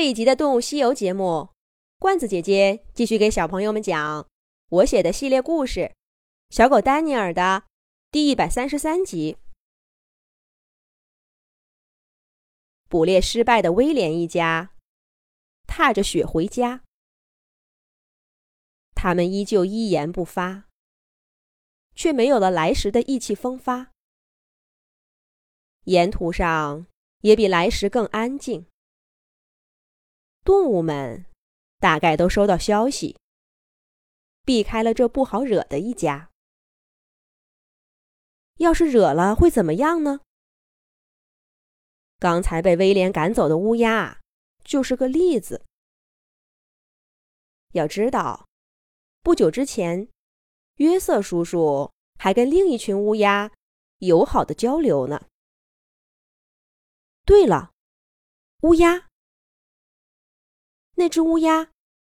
这一集的《动物西游》节目，罐子姐姐继续给小朋友们讲我写的系列故事《小狗丹尼尔》的第一百三十三集。捕猎失败的威廉一家踏着雪回家，他们依旧一言不发，却没有了来时的意气风发。沿途上也比来时更安静。动物们大概都收到消息，避开了这不好惹的一家。要是惹了，会怎么样呢？刚才被威廉赶走的乌鸦就是个例子。要知道，不久之前，约瑟叔叔还跟另一群乌鸦友好的交流呢。对了，乌鸦。那只乌鸦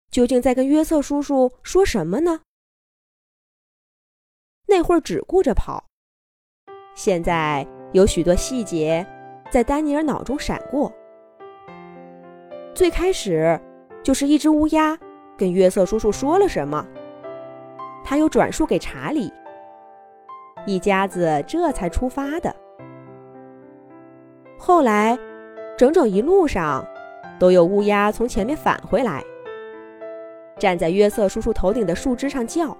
究竟在跟约瑟叔叔说什么呢？那会儿只顾着跑，现在有许多细节在丹尼尔脑中闪过。最开始就是一只乌鸦跟约瑟叔叔说了什么，他又转述给查理，一家子这才出发的。后来，整整一路上。都有乌鸦从前面返回来，站在约瑟叔叔头顶的树枝上叫。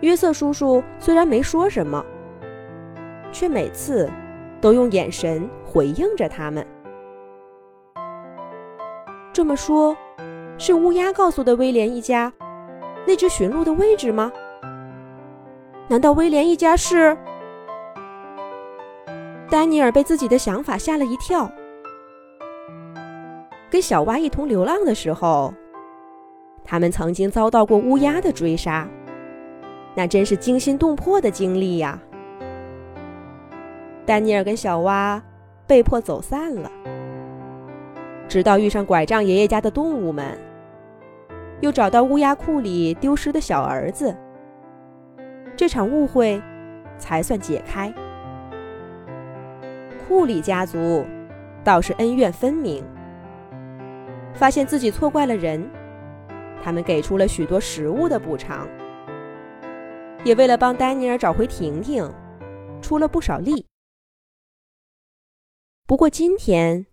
约瑟叔叔虽然没说什么，却每次都用眼神回应着他们。这么说，是乌鸦告诉的威廉一家那只驯鹿的位置吗？难道威廉一家是？丹尼尔被自己的想法吓了一跳。跟小蛙一同流浪的时候，他们曾经遭到过乌鸦的追杀，那真是惊心动魄的经历呀。丹尼尔跟小蛙被迫走散了，直到遇上拐杖爷爷家的动物们，又找到乌鸦库里丢失的小儿子，这场误会才算解开。库里家族倒是恩怨分明。发现自己错怪了人，他们给出了许多食物的补偿，也为了帮丹尼尔找回婷婷，出了不少力。不过今天，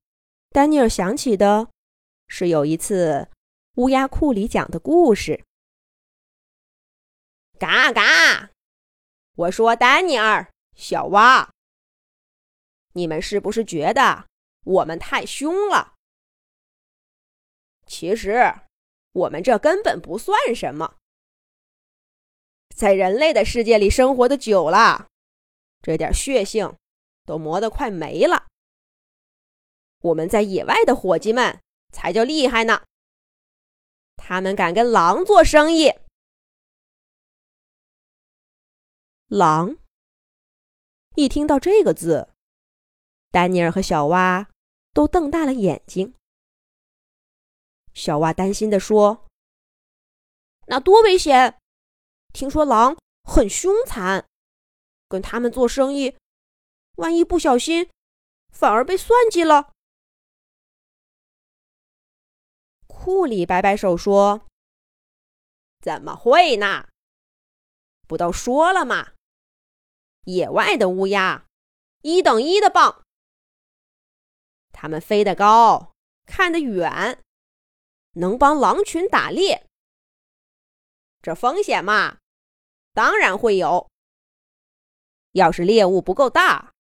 丹尼尔想起的是有一次乌鸦库里讲的故事。嘎嘎！我说丹尼尔，小蛙，你们是不是觉得我们太凶了？其实，我们这根本不算什么。在人类的世界里生活的久了，这点血性都磨得快没了。我们在野外的伙计们才叫厉害呢，他们敢跟狼做生意。狼。一听到这个字，丹尼尔和小蛙都瞪大了眼睛。小蛙担心地说：“那多危险！听说狼很凶残，跟他们做生意，万一不小心，反而被算计了。”库里摆摆手说：“怎么会呢？不都说了吗？野外的乌鸦一等一的棒，他们飞得高，看得远。”能帮狼群打猎，这风险嘛，当然会有。要是猎物不够大，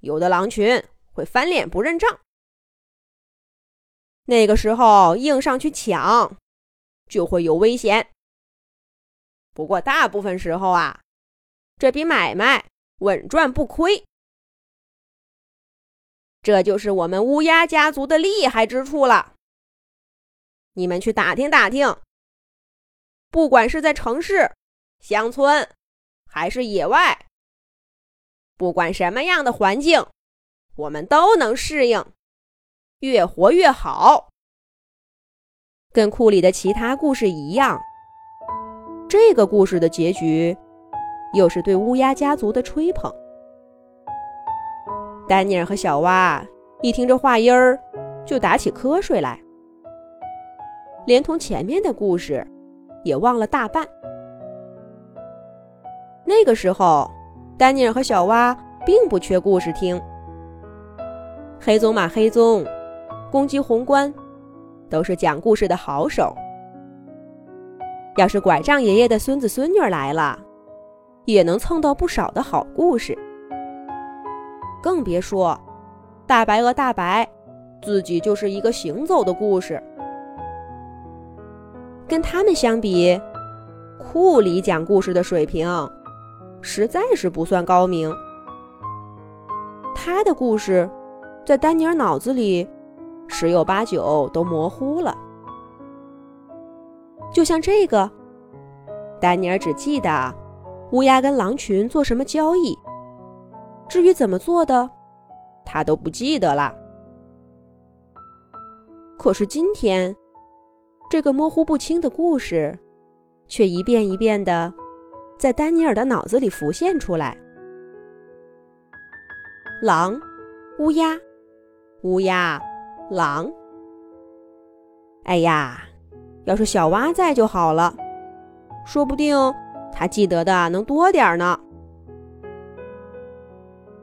有的狼群会翻脸不认账。那个时候硬上去抢，就会有危险。不过大部分时候啊，这笔买卖稳赚不亏。这就是我们乌鸦家族的厉害之处了。你们去打听打听，不管是在城市、乡村，还是野外，不管什么样的环境，我们都能适应，越活越好。跟库里的其他故事一样，这个故事的结局又是对乌鸦家族的吹捧。丹尼尔和小蛙一听这话音儿，就打起瞌睡来，连同前面的故事也忘了大半。那个时候，丹尼尔和小蛙并不缺故事听。黑棕马黑棕、公鸡红冠都是讲故事的好手。要是拐杖爷爷的孙子孙女来了，也能蹭到不少的好故事。更别说大白鹅大白自己就是一个行走的故事。跟他们相比，库里讲故事的水平实在是不算高明。他的故事在丹尼尔脑子里十有八九都模糊了。就像这个，丹尼尔只记得乌鸦跟狼群做什么交易，至于怎么做的，他都不记得了。可是今天，这个模糊不清的故事，却一遍一遍的在丹尼尔的脑子里浮现出来：狼、乌鸦、乌鸦、狼。哎呀！要是小蛙在就好了，说不定他记得的能多点呢。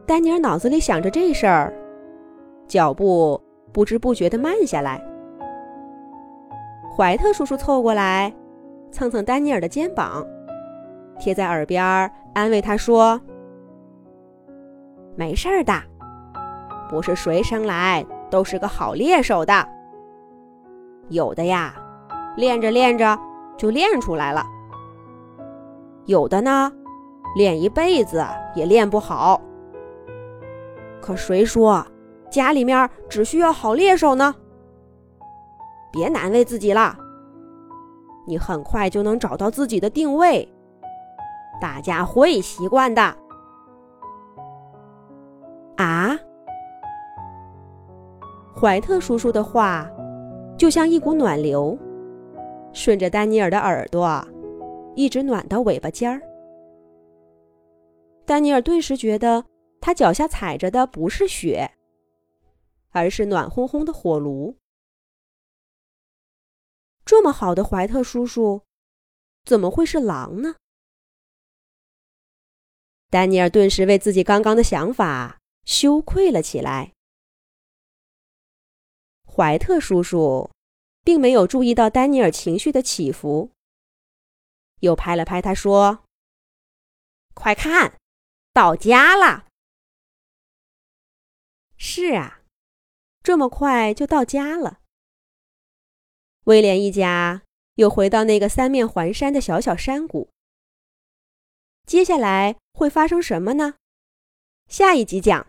丹尼尔脑子里想着这事儿，脚步不知不觉的慢下来。怀特叔叔凑过来，蹭蹭丹尼尔的肩膀，贴在耳边安慰他说：“没事儿的，不是谁生来都是个好猎手的，有的呀。”练着练着就练出来了，有的呢，练一辈子也练不好。可谁说家里面只需要好猎手呢？别难为自己了，你很快就能找到自己的定位，大家会习惯的。啊，怀特叔叔的话就像一股暖流。顺着丹尼尔的耳朵，一直暖到尾巴尖儿。丹尼尔顿时觉得他脚下踩着的不是雪，而是暖烘烘的火炉。这么好的怀特叔叔，怎么会是狼呢？丹尼尔顿时为自己刚刚的想法羞愧了起来。怀特叔叔。并没有注意到丹尼尔情绪的起伏，又拍了拍他说：“快看，到家了。”是啊，这么快就到家了。威廉一家又回到那个三面环山的小小山谷。接下来会发生什么呢？下一集讲。